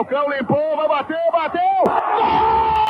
Falcão limpou, vai bater, bateu! Brasil,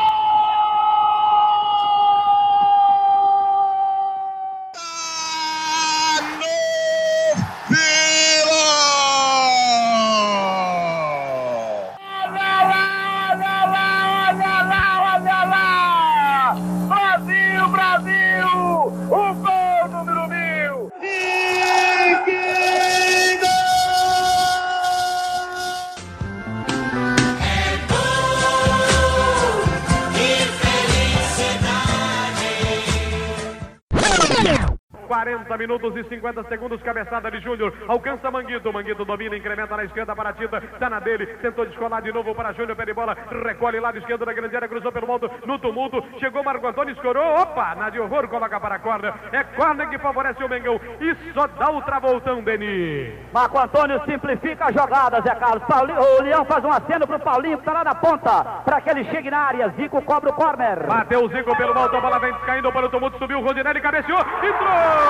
40 minutos e 50 segundos, cabeçada de Júnior, alcança Manguito, Manguito domina, incrementa na esquerda para a Tita, tá na dele, tentou descolar de novo para Júnior, pede bola, recolhe lado esquerdo da grande área, cruzou pelo alto, no tumulto, chegou Marco Antônio, escorou, opa, na de horror, coloca para a corda, é corda que favorece o Mengão, e só dá o travoltão, Deni. Marco Antônio simplifica a jogada, Zé Carlos, Paulinho, o Leão faz um aceno pro Paulinho, que tá lá na ponta, para que ele chegue na área, Zico cobra o corner. Bateu o Zico pelo alto, a bola vem caindo para o tumulto, subiu o Rodinelli, cabeceou, entrou! Gol!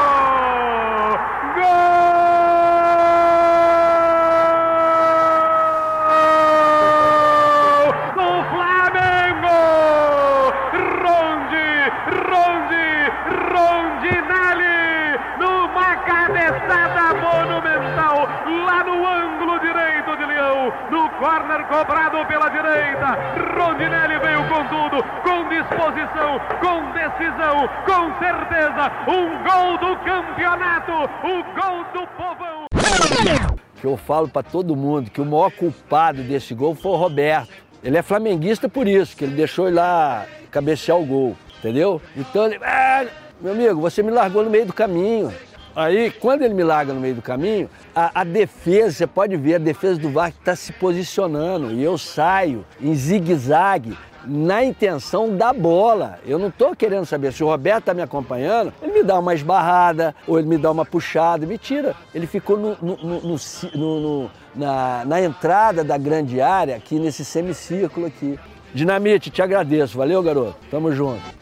Do Flamengo! Rondi, Rondi, Rondinelli! Numa cabeçada monumental lá no ângulo direito no corner cobrado pela direita. Rondinelli veio com tudo, com disposição, com decisão, com certeza. Um gol do campeonato, o gol do povão. Que eu falo para todo mundo que o maior culpado desse gol foi o Roberto. Ele é flamenguista por isso, que ele deixou ele lá cabecear o gol, entendeu? Então ele, ah, meu amigo, você me largou no meio do caminho. Aí, quando ele me larga no meio do caminho, a, a defesa, você pode ver, a defesa do VAR está se posicionando e eu saio em zigue-zague na intenção da bola. Eu não estou querendo saber se o Roberto está me acompanhando, ele me dá uma esbarrada ou ele me dá uma puxada, me tira. Ele ficou no, no, no, na, na entrada da grande área, aqui nesse semicírculo aqui. Dinamite, te agradeço. Valeu, garoto. Tamo junto.